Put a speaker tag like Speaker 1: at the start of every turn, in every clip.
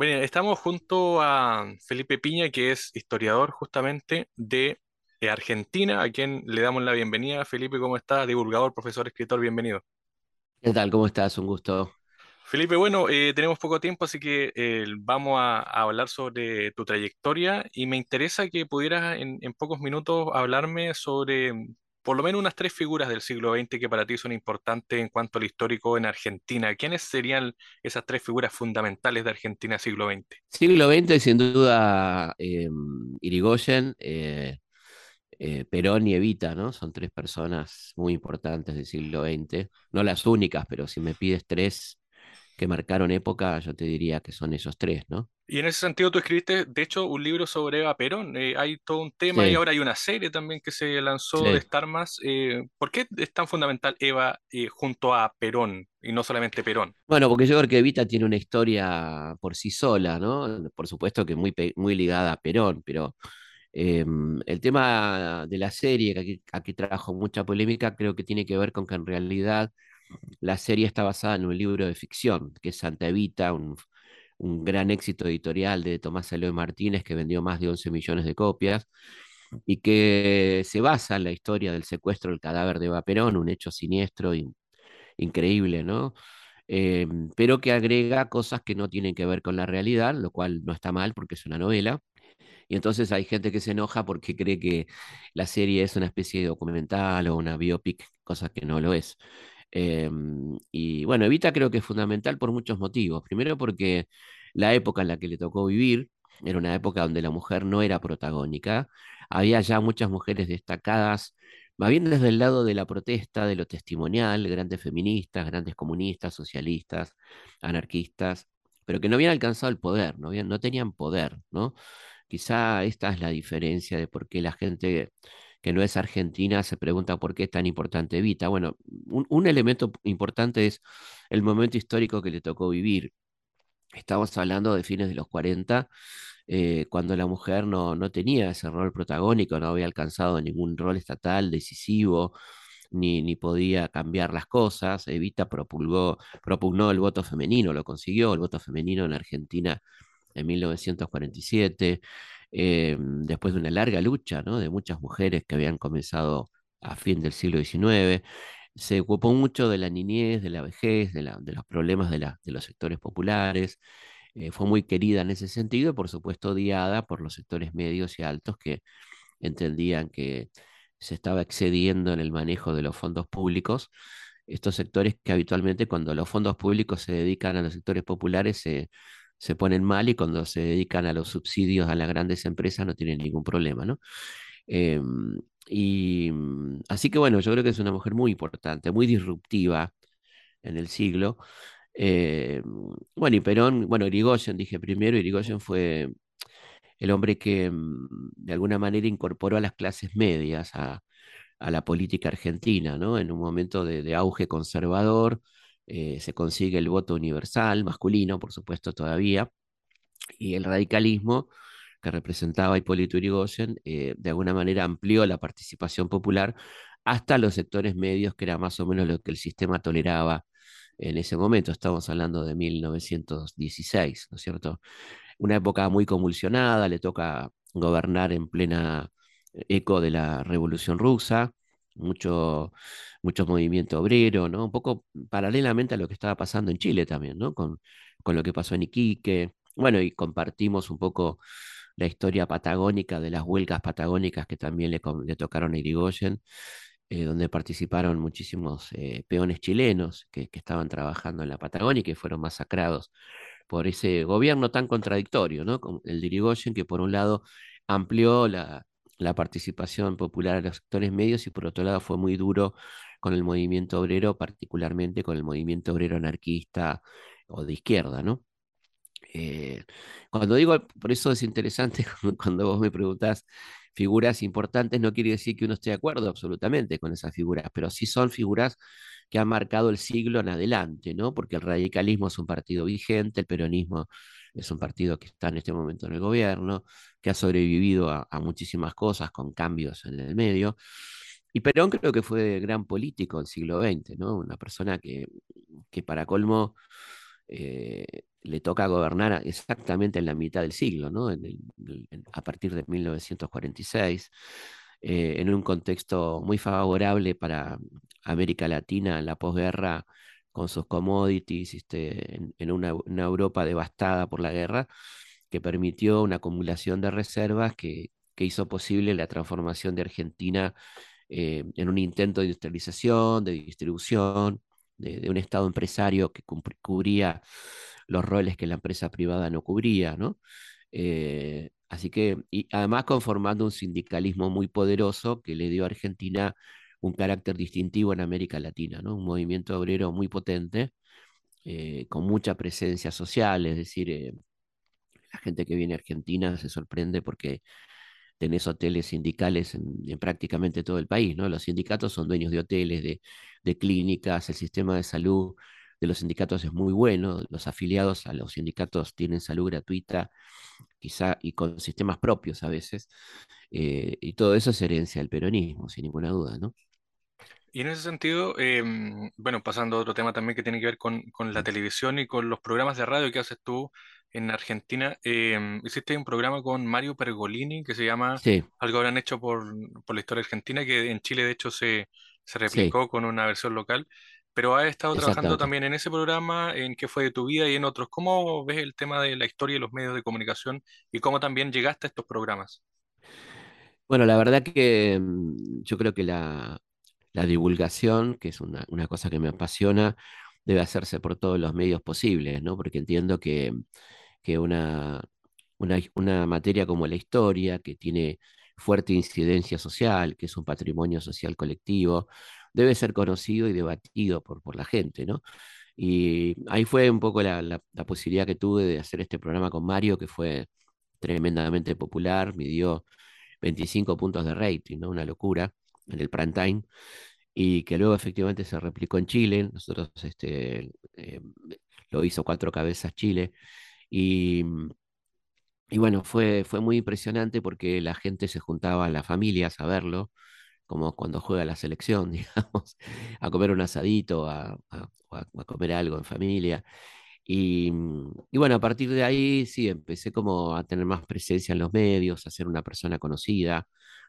Speaker 1: Bueno, estamos junto a Felipe Piña, que es historiador justamente de, de Argentina, a quien le damos la bienvenida. Felipe, ¿cómo estás? Divulgador, profesor, escritor, bienvenido.
Speaker 2: ¿Qué tal? ¿Cómo estás? Un gusto.
Speaker 1: Felipe, bueno, eh, tenemos poco tiempo, así que eh, vamos a, a hablar sobre tu trayectoria y me interesa que pudieras en, en pocos minutos hablarme sobre por lo menos unas tres figuras del siglo XX que para ti son importantes en cuanto al histórico en Argentina. ¿Quiénes serían esas tres figuras fundamentales de Argentina siglo XX?
Speaker 2: Siglo XX, sin duda, eh, Irigoyen, eh, eh, Perón y Evita, ¿no? Son tres personas muy importantes del siglo XX. No las únicas, pero si me pides tres que marcaron época, yo te diría que son esos tres, ¿no?
Speaker 1: Y en ese sentido tú escribiste, de hecho, un libro sobre Eva Perón. Eh, hay todo un tema y ahora hay una serie también que se lanzó de. Star Más. Eh, ¿por qué es tan fundamental Eva eh, junto a Perón y no solamente Perón?
Speaker 2: Bueno, porque yo creo que Evita tiene una historia por sí sola, ¿no? Por supuesto que muy, muy ligada a Perón, pero eh, el tema de la serie, que aquí, aquí trajo mucha polémica, creo que tiene que ver con que en realidad La serie está basada en un libro de ficción, que es Santa Evita, un, un gran éxito editorial de Tomás Eloy Martínez, que vendió más de 11 millones de copias, y que se basa en la historia del secuestro del cadáver de Eva Perón, un hecho siniestro y increíble, ¿no? Eh, pero que agrega cosas que no tienen que ver con la realidad, lo cual no está mal porque es una novela. Y entonces hay gente que se enoja porque cree que la serie es una especie de documental o una biopic, cosa que no lo es. Em, y bueno, Evita creo que es fundamental por muchos motivos. Primero porque la época en la que le tocó vivir era una época donde la mujer no era protagónica. Había ya muchas mujeres destacadas, más bien desde el lado de la protesta, de lo testimonial, grandes feministas, grandes comunistas, socialistas, anarquistas, pero que no habían alcanzado el poder, no, no tenían poder, ¿no? Quizá esta es la diferencia de por qué la gente que no es argentina se pregunta por qué es tan importante Evita. Bueno, un, elemento importante es el momento histórico que le tocó vivir. Estamos hablando de fines de los 40, eh, cuando la mujer no, no tenía ese rol protagónico, no había alcanzado ningún rol estatal decisivo, ni, ni podía cambiar las cosas. Evita propulgó, propugnó el voto femenino, lo consiguió, el voto femenino en Argentina en 1947, eh, después de una larga lucha, de muchas mujeres que habían comenzado a fin del siglo XIX. Se ocupó mucho de la niñez, de la vejez, de, los problemas de, los sectores populares. Eh, fue muy querida en ese sentido por supuesto, odiada por los sectores medios y altos que entendían que se estaba excediendo en el manejo de los fondos públicos. Estos sectores que habitualmente cuando los fondos públicos se dedican a los sectores populares se, se ponen mal y cuando se dedican a los subsidios a las grandes empresas no tienen ningún problema, ¿no? Eh, y mm, así que bueno, yo creo que es una mujer muy importante, muy disruptiva en el siglo. Eh, bueno, y Perón, bueno, Irigoyen, dije primero, Irigoyen fue el hombre que mm, de alguna manera incorporó a las clases medias a, a la política argentina, ¿no? En un momento de auge conservador, eh, se consigue el voto universal, masculino, por supuesto, todavía, y el radicalismo que representaba Hipólito Yrigoyen, eh, de alguna manera amplió la participación popular hasta los sectores medios, que era más o menos lo que el sistema toleraba en ese momento. Estamos hablando de 1916, ¿no es cierto? Una época muy convulsionada, le toca gobernar en plena eco de la Revolución Rusa, mucho, mucho movimiento obrero, ¿no? Un poco paralelamente a lo que estaba pasando en Chile también, ¿no? Con, con lo que pasó en Iquique. Bueno, y compartimos un poco la historia patagónica de las huelgas patagónicas que también le, tocaron a Irigoyen, eh, donde participaron muchísimos eh, peones chilenos que, que, estaban trabajando en la Patagonia y que fueron masacrados por ese gobierno tan contradictorio, ¿no? El de Irigoyen, que por un lado amplió la, la participación popular a los sectores medios y por otro lado fue muy duro con el movimiento obrero, particularmente con el movimiento obrero anarquista o de izquierda, ¿no? Eh, cuando digo, por eso es interesante cuando vos me preguntás figuras importantes, no quiere decir que uno esté de acuerdo absolutamente con esas figuras, pero sí son figuras que han marcado el siglo en adelante, ¿no? Porque el radicalismo es un partido vigente, el peronismo es un partido que está en este momento en el gobierno, que ha sobrevivido a, muchísimas cosas con cambios en el medio. Y Perón creo que fue gran político del siglo XX, ¿no? Una persona que, que para colmo eh, le toca gobernar exactamente en la mitad del siglo, ¿no? A partir de 1946, eh, en un contexto muy favorable para América Latina en la posguerra, con sus commodities, este, en, una, Europa devastada por la guerra, que permitió una acumulación de reservas que, que hizo posible la transformación de Argentina eh, en un intento de industrialización, de distribución, de, de un Estado empresario que cubría los roles que la empresa privada no cubría, ¿no? Eh, así que, y además conformando un sindicalismo muy poderoso que le dio a Argentina un carácter distintivo en América Latina, ¿no? Un movimiento obrero muy potente, eh, con mucha presencia social, es decir, eh, la gente que viene a Argentina se sorprende porque tenés hoteles sindicales en, en, prácticamente todo el país, ¿no? Los sindicatos son dueños de hoteles, de, de clínicas, el sistema de salud de los sindicatos es muy bueno, los afiliados a los sindicatos tienen salud gratuita, quizá y con sistemas propios a veces, eh, y todo eso es herencia del peronismo, sin ninguna duda, ¿no?
Speaker 1: Y en ese sentido, em, bueno, pasando a otro tema también que tiene que ver con, con la televisión y con los programas de radio que haces tú en Argentina, em, hiciste un programa con Mario Pergolini que se llama
Speaker 2: Sí,
Speaker 1: Algo habrán hecho por, por la historia argentina, que en Chile de hecho se, se
Speaker 2: sí,
Speaker 1: replicó con una versión local, pero has estado trabajando también en ese programa, en qué fue de tu vida y en otros. ¿Cómo ves el tema de la historia y los medios de comunicación y cómo también llegaste a estos programas?
Speaker 2: Bueno, la verdad que mm, yo creo que la, la divulgación, que es una, una cosa que me apasiona, debe hacerse por todos los medios posibles, ¿no? Porque entiendo que, que una, una, una materia como la historia, que tiene fuerte incidencia social, que es un patrimonio social colectivo, debe ser conocido y debatido por, por la gente, ¿no? Y ahí fue un poco la, la, posibilidad que tuve de hacer este programa con Mario, que fue tremendamente popular, me dio 25 puntos de rating, ¿no? Una locura en el prime time, y que luego efectivamente se replicó en Chile. Nosotros este, eh, lo hizo Cuatro Cabezas Chile, y, y bueno, fue, fue muy impresionante porque la gente se juntaba a las familias a verlo, como cuando juega la selección, digamos, a comer un asadito, a, a, a comer algo en familia. Y, y, bueno, a partir de ahí sí, empecé como a tener más presencia en los medios, a ser una persona conocida,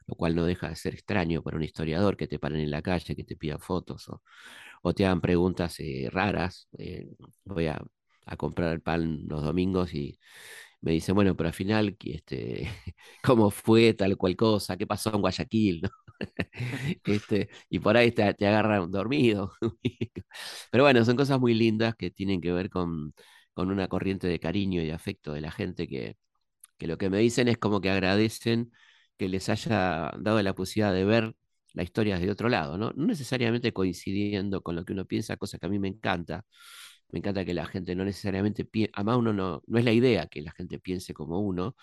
Speaker 2: lo cual no deja de ser extraño para un historiador que te paren en la calle, que te pidan fotos o, te hagan preguntas eh, raras. Eh, voy a, a, comprar pan los domingos y me dicen, bueno, pero al final, este, ¿cómo fue tal cual cosa? ¿Qué pasó en Guayaquil? este, y por ahí te, te agarran dormido. Pero bueno, son cosas muy lindas que tienen que ver con, con una corriente de cariño y de afecto de la gente que, que lo que me dicen es como que agradecen que les haya dado la posibilidad de ver la historia desde otro lado, ¿no? Necesariamente coincidiendo con lo que uno piensa, cosa que a mí me encanta. Me encanta que la gente no necesariamente piense, además uno no, no es la idea que la gente piense como uno,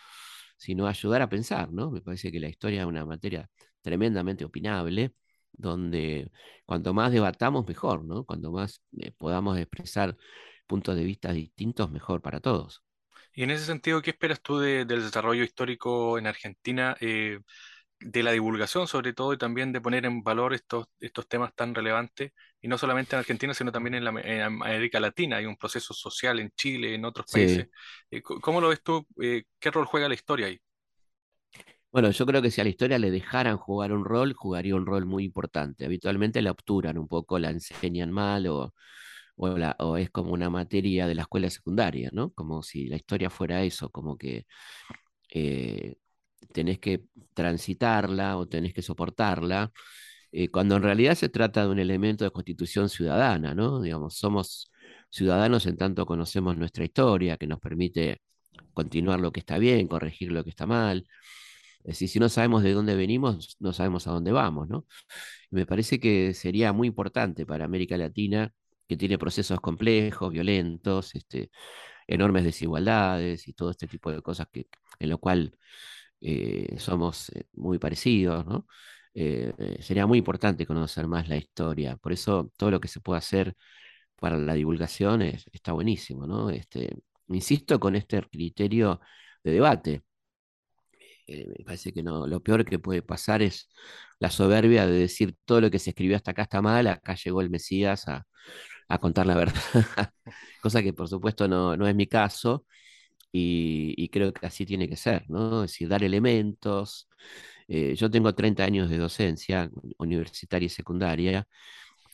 Speaker 2: sino ayudar a pensar, ¿no? Me parece que la historia es una materia tremendamente opinable, donde cuanto más debatamos, mejor, ¿no? Cuanto más eh, podamos expresar puntos de vista distintos, mejor para todos.
Speaker 1: Y en ese sentido, ¿qué esperas tú de- del desarrollo histórico en Argentina, eh, de la divulgación sobre todo y también de poner en valor estos, estos temas tan relevantes? Y no solamente en Argentina, sino también en, la, en América Latina. Hay un proceso social en Chile, en otros países. Eh, ¿cómo lo ves tú? Eh, ¿qué rol juega la historia ahí?
Speaker 2: Bueno, yo creo que si a la historia le dejaran jugar un rol, jugaría un rol muy importante. Habitualmente la obturan un poco, la enseñan mal o, o, es como una materia de la escuela secundaria, ¿no? Como si la historia fuera eso, como que eh, tenés que transitarla o tenés que soportarla, eh, cuando en realidad se trata de un elemento de constitución ciudadana, ¿no? Digamos, somos ciudadanos en tanto conocemos nuestra historia, que nos permite continuar lo que está bien, corregir lo que está mal. Es decir, si no sabemos de dónde venimos, no sabemos a dónde vamos, ¿no? Me parece que sería muy importante para América Latina, que tiene procesos complejos, violentos, este, enormes desigualdades y todo este tipo de cosas que, en lo cual eh, somos eh, muy parecidos, ¿no? Eh, sería muy importante conocer más la historia. Por eso todo lo que se pueda hacer para la divulgación es- está buenísimo, ¿no? Este, insisto con este criterio de debate. Me parece que lo peor que puede pasar es la soberbia de decir todo lo que se escribió hasta acá está mal, acá llegó el Mesías a, a contar la verdad. Cosa que por supuesto no, no es mi caso y, creo que así tiene que ser, ¿no? Es decir, dar elementos. Eh, yo tengo 30 años de docencia universitaria y secundaria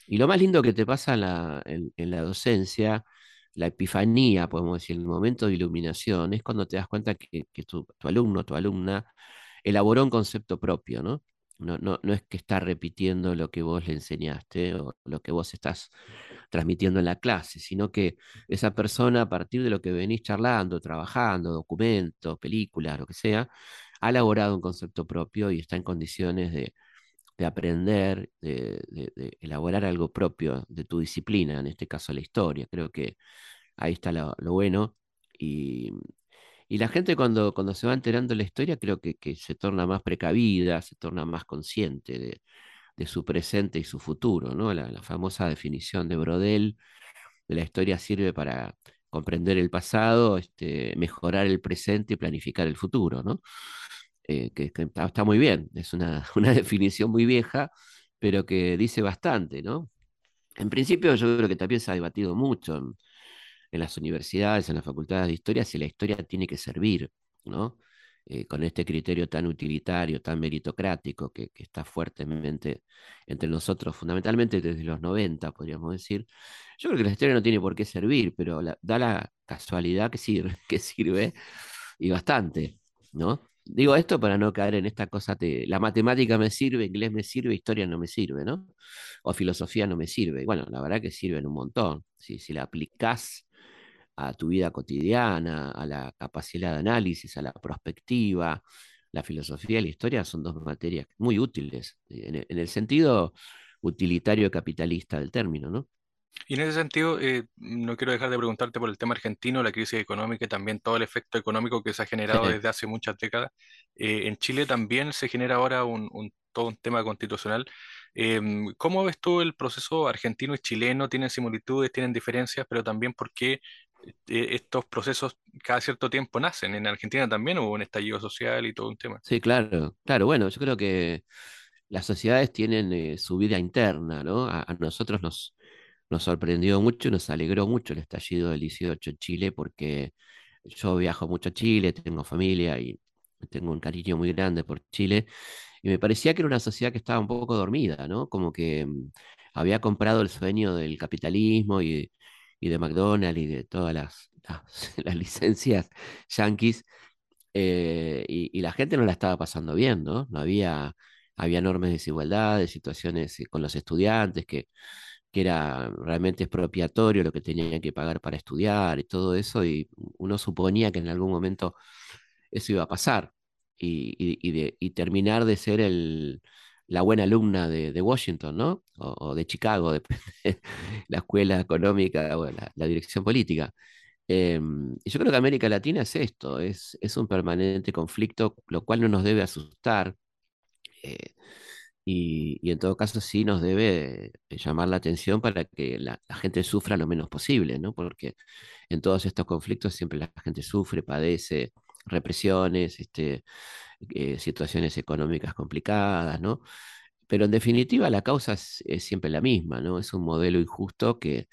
Speaker 2: y lo más lindo que te pasa en la, en, en la docencia la epifanía, podemos decir, el momento de iluminación, es cuando te das cuenta que, que tu, tu, alumno, tu alumna, elaboró un concepto propio, ¿no? No, no, no es que está repitiendo lo que vos le enseñaste o lo que vos estás transmitiendo en la clase, sino que esa persona, a partir de lo que venís charlando, trabajando, documentos, películas, lo que sea, ha elaborado un concepto propio y está en condiciones de, de aprender, de, elaborar algo propio de tu disciplina, en este caso la historia. Creo que ahí está lo, lo bueno. Y, y, la gente cuando, cuando se va enterando de la historia, creo que, se torna más precavida, se torna más consciente de, su presente y su futuro. ¿no? La, famosa definición de Brodel de la historia sirve para comprender el pasado, este, mejorar el presente y planificar el futuro. ¿no? eh, que, está, muy bien, es una, una, definición muy vieja, pero que dice bastante, ¿no? En principio yo creo que también se ha debatido mucho en las universidades, en las facultades de historia, si la historia tiene que servir, ¿no? Eh, con este criterio tan utilitario, tan meritocrático, que, está fuertemente entre nosotros, fundamentalmente desde los 90, podríamos decir. Yo creo que la historia no tiene por qué servir, pero da la casualidad que sirve, que sirve y bastante, ¿no? Digo esto para no caer en esta cosa de la matemática me sirve, inglés me sirve, historia no me sirve, ¿no? O filosofía no me sirve. Bueno, la verdad que sirven un montón. Si, si la aplicás a tu vida cotidiana, a la capacidad de análisis, a la prospectiva, la filosofía y la historia son dos materias muy útiles, en el, en el sentido utilitario capitalista del término, ¿no?
Speaker 1: Y en ese sentido, eh, no quiero dejar de preguntarte por el tema argentino, la crisis económica y también todo el efecto económico que se ha generado desde hace muchas décadas. Eh, en Chile también se genera ahora un, un, todo un tema constitucional. Eh, ¿Cómo ves tú el proceso argentino y chileno? ¿Tienen similitudes, tienen diferencias? Pero también por qué eh, estos procesos cada cierto tiempo nacen. En Argentina también hubo un estallido social y todo un tema.
Speaker 2: Sí, claro, claro. Bueno, yo creo que las sociedades tienen eh, su vida interna, ¿no? A, a nosotros nos nos sorprendió mucho, nos alegró mucho el estallido del 18 en Chile, porque yo viajo mucho a Chile, tengo familia y tengo un cariño muy grande por Chile, y me parecía que era una sociedad que estaba un poco dormida, ¿no? Como que mm, había comprado el sueño del capitalismo y, y de McDonald's y de todas las, las, licencias yanquis, eh, y, la gente no la estaba pasando bien, ¿no? No había, había enormes desigualdades, situaciones con los estudiantes que que era realmente expropiatorio lo que tenían que pagar para estudiar y todo eso, y uno suponía que en algún momento eso iba a pasar y, y, y terminar de ser el, la buena alumna de, Washington, ¿no? O, de Chicago, depende de la escuela económica o la, dirección política. Eh, y yo creo que América Latina es esto, es, un permanente conflicto, lo cual no nos debe asustar. Eh, y, en todo caso sí nos debe llamar la atención para que la, la, gente sufra lo menos posible, ¿no? Porque en todos estos conflictos siempre la gente sufre, padece represiones, este, eh, situaciones económicas complicadas, ¿no? Pero en definitiva la causa es, siempre la misma, ¿no? Es un modelo injusto que,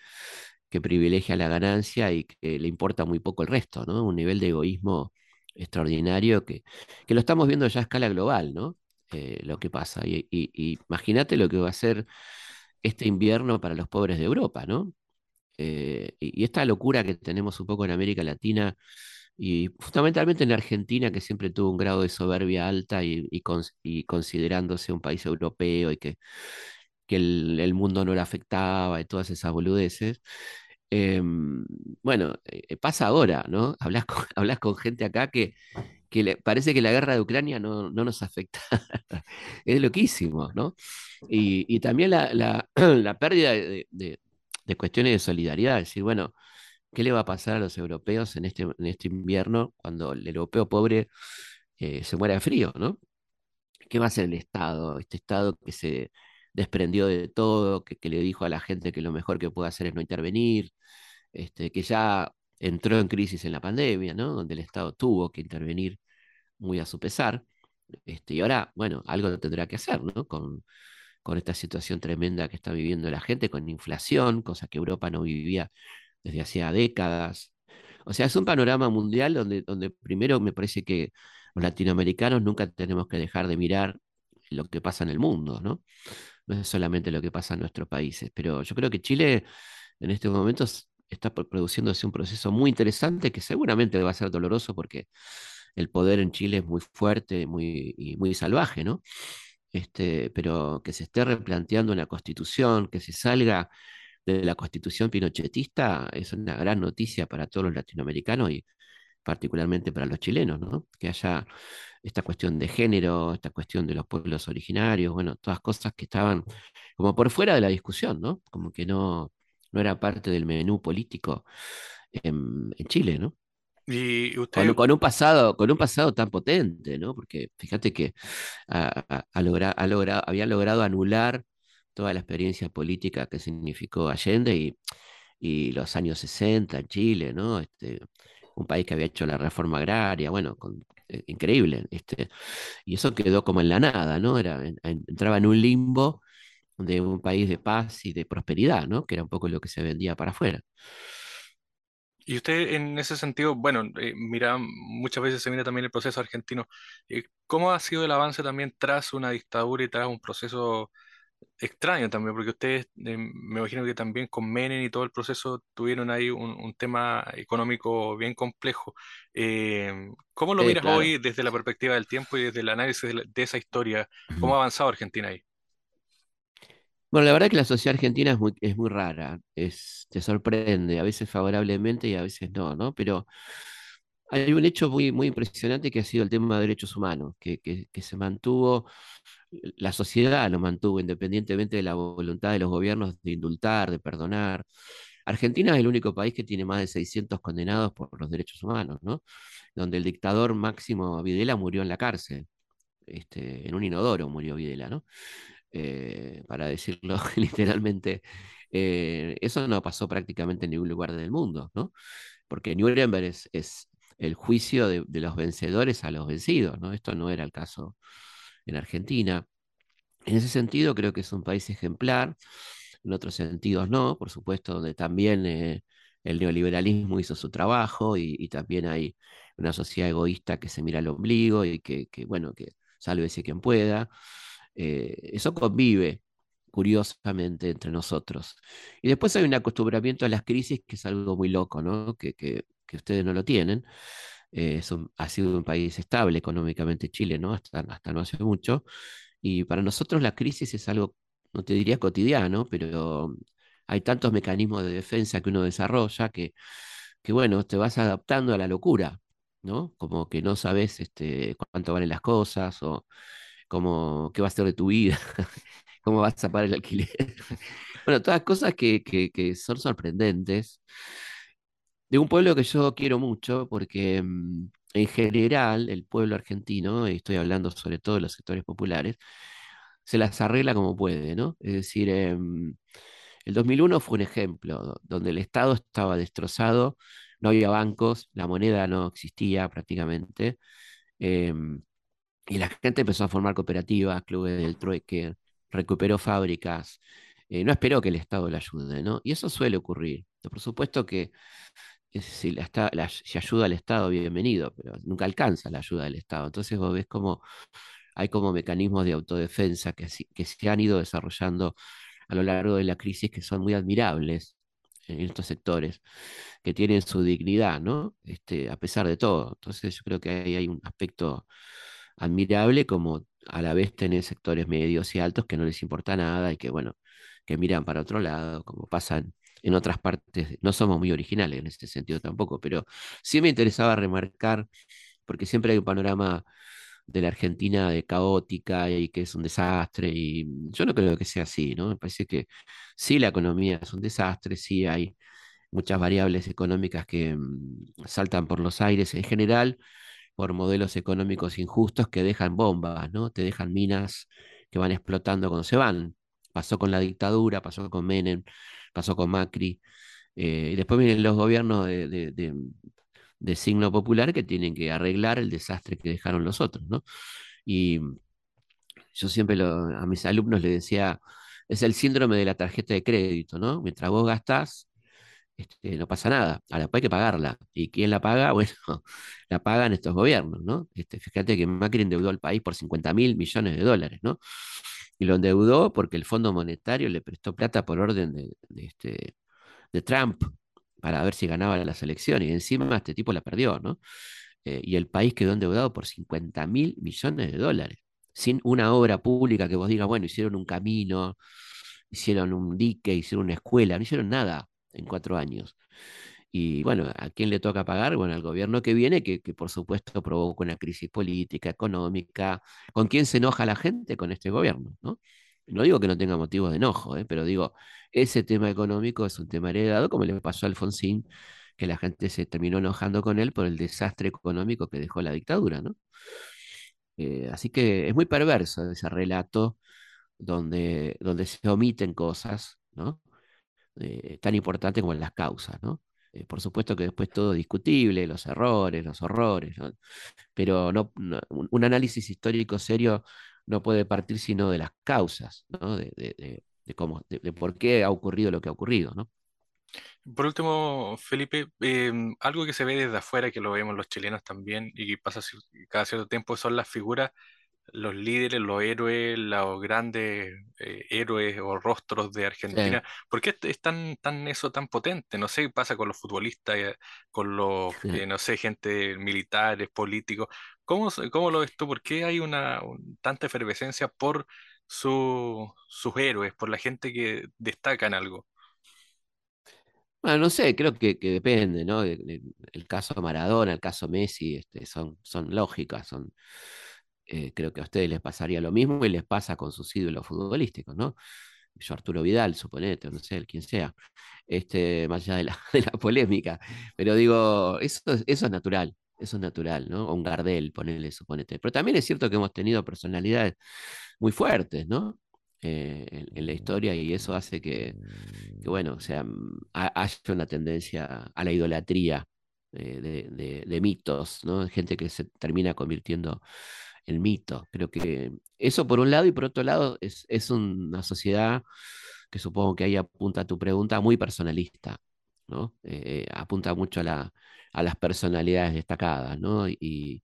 Speaker 2: privilegia la ganancia y que le importa muy poco el resto, ¿no? Un nivel de egoísmo extraordinario que, que lo estamos viendo ya a escala global, ¿no? eh, lo que pasa. Y, imagínate lo que va a ser este invierno para los pobres de Europa, ¿no? Eh, y, esta locura que tenemos un poco en América Latina y fundamentalmente en Argentina, que siempre tuvo un grado de soberbia alta y, y, con, y considerándose un país europeo y que, que el, el, mundo no le afectaba y todas esas boludeces. Eh, bueno, eh, pasa ahora, ¿no? Hablas con, hablas con gente acá que, que le, parece que la guerra de Ucrania no, no nos afecta. es loquísimo, ¿no? Y, y también la, la, la pérdida de, de, de, cuestiones de solidaridad, es decir, bueno, ¿qué le va a pasar a los europeos en este, en este invierno cuando el europeo pobre eh, se muera de frío, ¿no? ¿Qué va a hacer el Estado? Este Estado que se desprendió de todo, que, le dijo a la gente que lo mejor que puede hacer es no intervenir, este, que ya entró en crisis en la pandemia, ¿no? Donde el Estado tuvo que intervenir muy a su pesar. Este, y ahora, bueno, algo tendrá que hacer, ¿no? Con, con esta situación tremenda que está viviendo la gente, con inflación, cosa que Europa no vivía desde hacía décadas. O sea, es un panorama mundial donde, donde primero me parece que los latinoamericanos nunca tenemos que dejar de mirar lo que pasa en el mundo, ¿no? No es solamente lo que pasa en nuestros países, pero yo creo que Chile en este momento está produciéndose un proceso muy interesante que seguramente va a ser doloroso porque el poder en Chile es muy fuerte muy, y muy salvaje, ¿no? Este, pero que se esté replanteando una constitución, que se salga de la constitución pinochetista, es una gran noticia para todos los latinoamericanos y particularmente para los chilenos, ¿no? Que haya esta cuestión de género, esta cuestión de los pueblos originarios, bueno, todas cosas que estaban como por fuera de la discusión, ¿no? Como que no, no era parte del menú político en, en Chile, ¿no?
Speaker 1: Y usted,
Speaker 2: con un pasado, con un pasado tan potente, ¿no? Porque fíjate que ha, ha- ha logra- ha logrado, había logrado anular toda la experiencia política que significó Allende y, y los años 60 en Chile, ¿no? Este, un país que había hecho la reforma agraria, bueno, eh, increíble, este, y eso quedó como en la nada, ¿no? Era, en- en- entraba en un limbo de un país de paz y de prosperidad, ¿no? Que era un poco lo que se vendía para afuera.
Speaker 1: y usted en ese sentido, bueno, eh, mira, muchas veces se mira también el proceso argentino. eh, ¿cómo ha sido el avance también tras una dictadura y tras un proceso extraño también? Porque ustedes, eh, me imagino que también con Menem y todo el proceso tuvieron ahí un, un tema económico bien complejo. Eh, ¿cómo lo
Speaker 2: Eh,
Speaker 1: miras
Speaker 2: claro.
Speaker 1: hoy desde la perspectiva del tiempo y desde el análisis de, la- de esa historia? ¿Cómo ha avanzado Argentina ahí?
Speaker 2: Bueno, la verdad que la sociedad argentina es muy, es muy rara, es, te sorprende, a veces favorablemente y a veces no, ¿no? Pero hay un hecho muy, muy impresionante que ha sido el tema de derechos humanos, que, que, que se mantuvo, la sociedad lo mantuvo independientemente de la voluntad de los gobiernos de indultar, de perdonar. Argentina es el único país que tiene más de 600 condenados por los derechos humanos, ¿no? Donde el dictador Máximo Videla murió en la cárcel, este, en un inodoro murió Videla, ¿no? eh, para decirlo literalmente, eh, eso no pasó prácticamente en ningún lugar del mundo, ¿no? Porque Nuremberg es, es el juicio de, de los vencedores a los vencidos, ¿no? Esto no era el caso en Argentina. En ese sentido, creo que es un país ejemplar, en otros sentidos no, por supuesto, donde también eh, el neoliberalismo hizo su trabajo y, también hay una sociedad egoísta que se mira al ombligo y que, bueno, que sálvese quien pueda. Eh, eso convive curiosamente entre nosotros. Y después hay un acostumbramiento a las crisis que es algo muy loco, ¿no? Que, que ustedes no lo tienen. Eh, es un- ha sido un país estable económicamente Chile, ¿no? Hasta, hasta no hace mucho. Y para nosotros la crisis es algo, no te diría cotidiano, pero hay tantos mecanismos de defensa que uno desarrolla que, que bueno, te vas adaptando a la locura, ¿no? Como que no sabes este, cuánto valen las cosas o cómo, qué va a ser de tu vida, cómo vas a pagar el alquiler. Bueno, todas cosas que, que, que son sorprendentes de un pueblo que yo quiero mucho porque mm, en general el pueblo argentino, y estoy hablando sobre todo de los sectores populares, se las arregla como puede, ¿no? Es decir, em, el 2001 fue un ejemplo donde el Estado estaba destrozado, no había bancos, la moneda no existía prácticamente, em, y la gente empezó a formar cooperativas, clubes del trueque, recuperó fábricas, eh, no esperó que el Estado le ayude, ¿no? Y eso suele ocurrir. Por supuesto que si, la la- si ayuda al Estado, bienvenido, pero nunca alcanza la ayuda del Estado. Entonces vos ves como hay como mecanismos de autodefensa que, que se han ido desarrollando a lo largo de la crisis que son muy admirables en estos sectores, que tienen su dignidad, ¿no? Este, a pesar de todo. Entonces yo creo que ahí hay un aspecto admirable como a la vez tener sectores medios y altos que no les importa nada y que, bueno, que miran para otro lado, como pasan en otras partes. No somos muy originales en ese sentido tampoco, pero sí me interesaba remarcar, porque siempre hay un panorama de la Argentina de caótica y que es un desastre, y yo no creo que sea así, ¿no? Me parece que sí la economía es un desastre, sí hay muchas variables económicas que mm, saltan por los aires en general, por modelos económicos injustos que dejan bombas, ¿no? Te dejan minas que van explotando cuando se van. Pasó con la dictadura, pasó con Menem, pasó con Macri, eh, y después vienen los gobiernos de, de- de- signo popular que tienen que arreglar el desastre que dejaron los otros, ¿no? Y yo siempre a mis alumnos les decía, es el síndrome de la tarjeta de crédito, ¿no? Mientras vos gastás, este, no pasa nada. Ahora, después hay que pagarla. ¿Y quién la paga? Bueno, la pagan estos gobiernos, ¿no? Este, fíjate que Macri endeudó al país por 50 mil millones de dólares, ¿no? Y lo endeudó porque el Fondo Monetario le prestó plata por orden de, este, de Trump para ver si ganaba las elecciones. Y encima este tipo la perdió, ¿no? Eh, y el país quedó endeudado por 50 mil millones de dólares, sin una obra pública que vos digas, bueno, hicieron un camino, hicieron un dique, hicieron una escuela, no hicieron nada en cuatro años. Y bueno, ¿a quién le toca pagar? Bueno, al gobierno que viene, que, por supuesto provoca una crisis política, económica. ¿Con quién se enoja la gente? Con este gobierno, ¿no? No digo que no tenga motivos de enojo, ¿eh? pero digo, ese tema económico es un tema heredado, como le pasó a Alfonsín, que la gente se terminó enojando con él por el desastre económico que dejó la dictadura, ¿no? Eh, así que es muy perverso ese relato donde, donde se omiten cosas, ¿no? Eh, tan importantes como las causas, ¿no? Eh, por supuesto que después todo discutible, los errores, los horrores, pero no, un análisis histórico serio no puede partir sino de las causas, ¿no? de, cómo, de, por qué ha ocurrido lo que ha ocurrido. ¿no?
Speaker 1: Por último, Felipe, em, algo que se ve desde afuera, que lo vemos los chilenos también y que pasa cada cierto tiempo, son las figuras los líderes, los héroes, los grandes eh, héroes o rostros de Argentina. ¿Por qué es tan, tan eso tan potente? No sé qué pasa con los futbolistas, eh, con los, eh, no sé, gente militares, políticos. ¿Cómo, cómo lo ves tú? ¿Por qué hay una tanta efervescencia por sus héroes, por la gente que destaca en algo?
Speaker 2: Bueno, no sé, creo que, depende, ¿no? El, caso Maradona, el caso Messi, este, son, son lógicas, son eh, creo que a ustedes les pasaría lo mismo y les pasa con sus ídolos futbolísticos, ¿no? Yo Arturo Vidal, suponete, no sé, quien sea, este, más allá de la, polémica, pero digo, eso, es natural, eso es natural, ¿no? Un Gardel, ponele, suponete. Pero también es cierto que hemos tenido personalidades muy fuertes, ¿no? Eh, en, la historia y eso hace que, bueno, o sea, mm, haya una tendencia a la idolatría eh, de, de, mitos, ¿no? Gente que se termina convirtiendo el mito. Creo que eso por un lado y por otro lado es, es una sociedad que supongo que ahí apunta a tu pregunta, muy personalista, ¿no? Eh, apunta mucho a, la, a, las personalidades destacadas, ¿no? Y,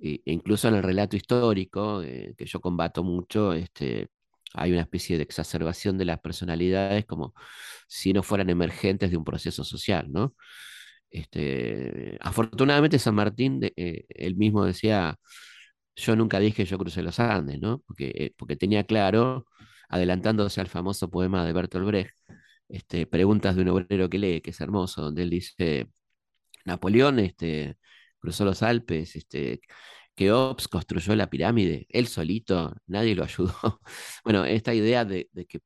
Speaker 2: e incluso en el relato histórico, eh, que yo combato mucho, este, hay una especie de exacerbación de las personalidades como si no fueran emergentes de un proceso social, ¿no? Este, afortunadamente San Martín, eh, él mismo decía, yo nunca dije yo crucé los Andes, ¿no? Porque, eh, porque tenía claro, adelantándose al famoso poema de Bertolt Brecht, este, Preguntas de un obrero que lee, que es hermoso, donde él dice, Napoleón este, cruzó los Alpes, este, Keops construyó la pirámide, él solito, nadie lo ayudó. bueno, esta idea de, que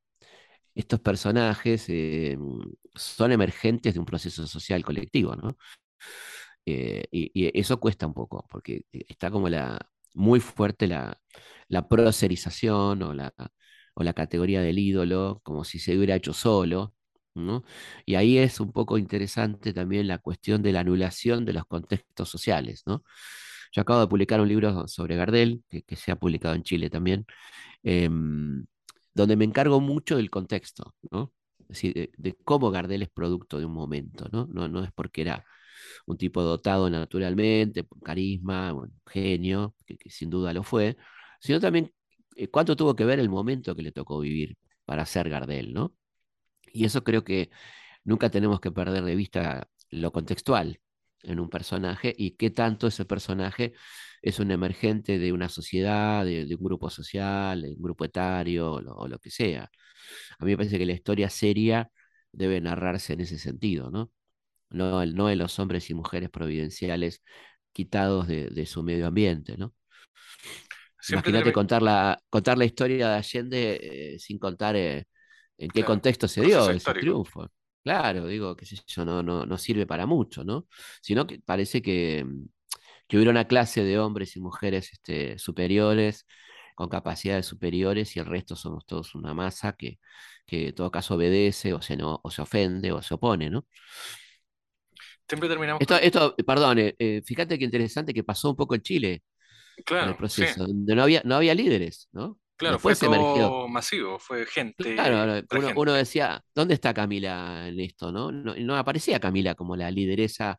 Speaker 2: estos personajes eh, son emergentes de un proceso social colectivo, ¿no? Eh, y, eso cuesta un poco, porque está como la, muy fuerte la, la proserización o la, o la categoría del ídolo, como si se hubiera hecho solo. ¿no? Y ahí es un poco interesante también la cuestión de la anulación de los contextos sociales. ¿no? Yo acabo de publicar un libro sobre Gardel, que, se ha publicado en Chile también, em, donde me encargo mucho del contexto, ¿no? Es decir, de, cómo Gardel es producto de un momento, ¿no? No, no es porque era un tipo dotado naturalmente, carisma, genio, que, sin duda lo fue, sino también eh, cuánto tuvo que ver el momento que le tocó vivir para ser Gardel, ¿no? Y eso creo que nunca tenemos que perder de vista lo contextual en un personaje y qué tanto ese personaje es un emergente de una sociedad, de, un grupo social, de un grupo etario o lo, que sea. A mí me parece que la historia seria debe narrarse en ese sentido, ¿no? No, no de los hombres y mujeres providenciales quitados de, su medio ambiente, ¿no? Imagínate contar la, contar la historia de Allende eh, sin contar eh, en qué contexto se dio ese triunfo. Claro, digo, que eso no, no, no sirve para mucho, ¿no? Sino que parece que, que hubiera una clase de hombres y mujeres este, superiores, con capacidades superiores, y el resto somos todos una masa que, que en todo caso obedece o se, no, o se ofende o se opone, ¿no?
Speaker 1: Siempre terminamos
Speaker 2: Esto,
Speaker 1: con...
Speaker 2: esto, perdón, eh, eh, fíjate qué interesante que pasó un poco en Chile el
Speaker 1: Claro, sí,
Speaker 2: proceso, donde no había, no había líderes, ¿no?
Speaker 1: claro, fue
Speaker 2: Después emergió.
Speaker 1: todo masivo, fue gente
Speaker 2: Claro, uno, decía, ¿dónde está Camila en esto, no? No, no aparecía Camila como la lideresa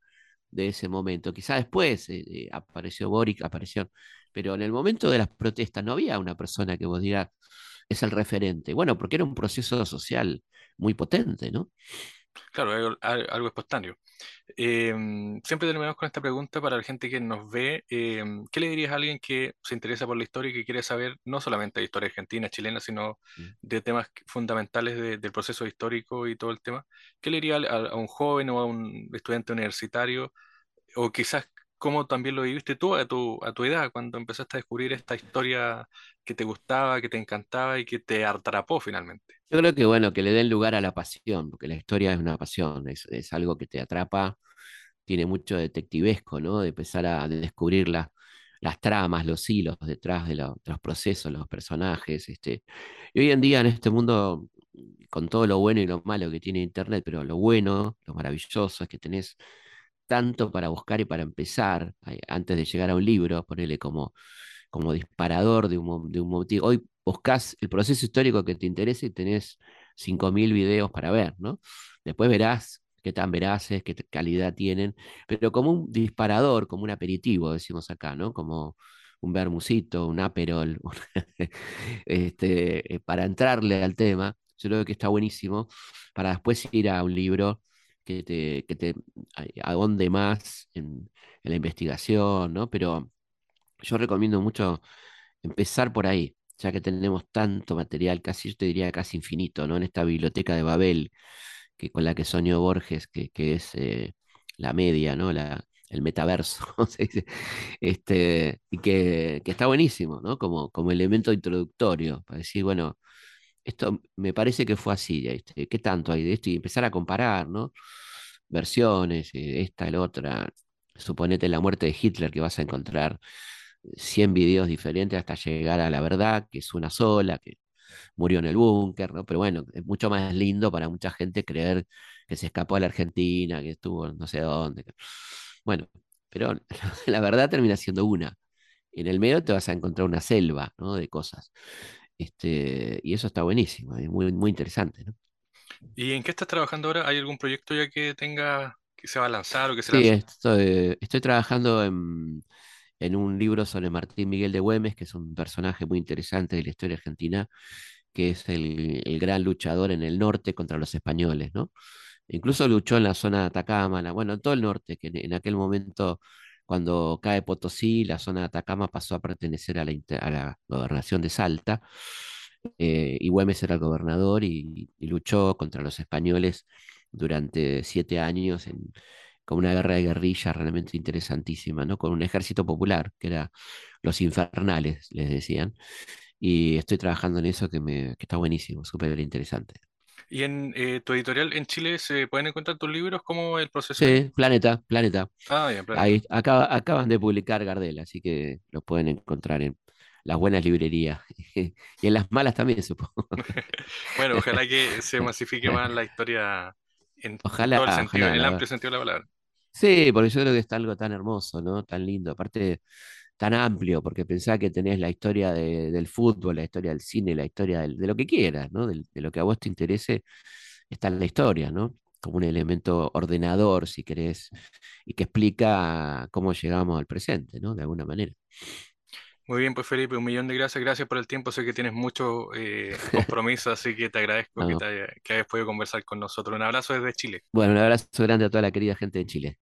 Speaker 2: de ese momento. Quizá después eh, apareció Boric, apareció, pero en el momento de las protestas no había una persona que vos digas es el referente. Bueno, porque era un proceso social muy potente, ¿no?
Speaker 1: Claro, algo, al- algo espontáneo. Em, siempre terminamos con esta pregunta para la gente que nos ve. em, ¿qué le dirías a alguien que se interesa por la historia y que quiere saber no solamente de historia argentina, chilena, sino
Speaker 2: Mm.
Speaker 1: de temas fundamentales de- del proceso histórico y todo el tema? ¿Qué le diría a, a un joven o a un estudiante universitario? O quizás cómo también lo viviste tú a tu, a tu edad, cuando empezaste a descubrir esta historia que te gustaba, que te encantaba y que te atrapó finalmente.
Speaker 2: Yo creo que bueno, que le den lugar a la pasión, porque la historia es una pasión, es, es algo que te atrapa, tiene mucho detectivesco, ¿no? De empezar a descubrir la- las tramas, los hilos detrás de, de los procesos, los personajes, este. Y hoy en día en este mundo, con todo lo bueno y lo malo que tiene Internet, pero lo bueno, lo maravilloso es que tenés tanto para buscar y para empezar, eh, antes de llegar a un libro, ponerle como, como disparador de un, de un motivo. Hoy buscas el proceso histórico que te interese y tenés 5.000 videos para ver, ¿no? Después verás qué tan veraces, qué calidad tienen, pero como un disparador, como un aperitivo, decimos acá, ¿no? Como un vermucito, un aperol, este, eh, para entrarle al tema, yo creo que está buenísimo para después ir a un libro que te, que te ahonde más en, en la investigación, ¿no? Pero yo recomiendo mucho empezar por ahí, ya que tenemos tanto material, casi yo te diría casi infinito, ¿no? En esta biblioteca de Babel, que, con la que soñó Borges, que, que es eh, la media, ¿no? La, el metaverso, se dice, este, y que, que está buenísimo, ¿no? Como, como elemento introductorio, para decir, bueno, esto me parece que fue así, este, ¿qué tanto hay de esto? Y empezar a comparar, ¿no? Versiones, eh, esta, la otra. Suponete la muerte de Hitler, que vas a encontrar 100 videos diferentes hasta llegar a la verdad, que es una sola, que murió en el búnker, ¿no? Pero bueno, es mucho más lindo para mucha gente creer que se escapó a la Argentina, que estuvo no sé dónde. Bueno, pero la verdad termina siendo una. En el medio te vas a encontrar una selva, ¿no? De cosas. Este, y eso está buenísimo, es muy, muy interesante, ¿no?
Speaker 1: ¿Y en qué estás trabajando ahora? ¿Hay algún proyecto ya que tenga, que se va a lanzar o que se
Speaker 2: Sí,
Speaker 1: lanzó?
Speaker 2: estoy, estoy trabajando en, en un libro sobre Martín Miguel de Güemes, que es un personaje muy interesante de la historia argentina, que es el, el gran luchador en el norte contra los españoles, ¿no? Incluso luchó en la zona de Atacama, la- bueno, en todo el norte, que en, en aquel momento, cuando cae Potosí, la zona de Atacama pasó a pertenecer a la, gobernación de Salta, eh, y Güemes era el gobernador y, y luchó contra los españoles durante siete años en, con una guerra de guerrilla realmente interesantísima, ¿no? Con un ejército popular, que era los infernales, les decían, y estoy trabajando en eso que, me, que está buenísimo, súper interesante.
Speaker 1: ¿Y en eh, tu editorial en Chile se pueden encontrar tus libros? ¿Cómo es el proceso?
Speaker 2: Sí, Planeta, Planeta.
Speaker 1: Ah, ya, Planeta.
Speaker 2: Ahí acaba- acaban de publicar Gardel, así que lo pueden encontrar en las buenas librerías y en las malas también, supongo.
Speaker 1: Bueno, ojalá que se masifique más la historia en, en
Speaker 2: Ojalá,
Speaker 1: todo el sentido, en el amplio sentido de la palabra.
Speaker 2: Sí, porque yo creo que está algo tan hermoso, ¿no? Tan lindo. Aparte, tan amplio, porque pensá que tenés la historia de- del fútbol, la historia del cine, la historia del- de lo que quieras, ¿no? Del- de lo que a vos te interese, está en la historia, ¿no? Como un elemento ordenador, si querés, y que explica cómo llegamos al presente, ¿no? De alguna manera.
Speaker 1: Muy bien, pues Felipe, un millón de gracias. Gracias por el tiempo. Sé que tienes mucho eh, compromiso, así que te agradezco que, te haya- que hayas podido conversar con nosotros. Un abrazo desde Chile.
Speaker 2: Bueno, un abrazo grande a toda la querida gente de Chile.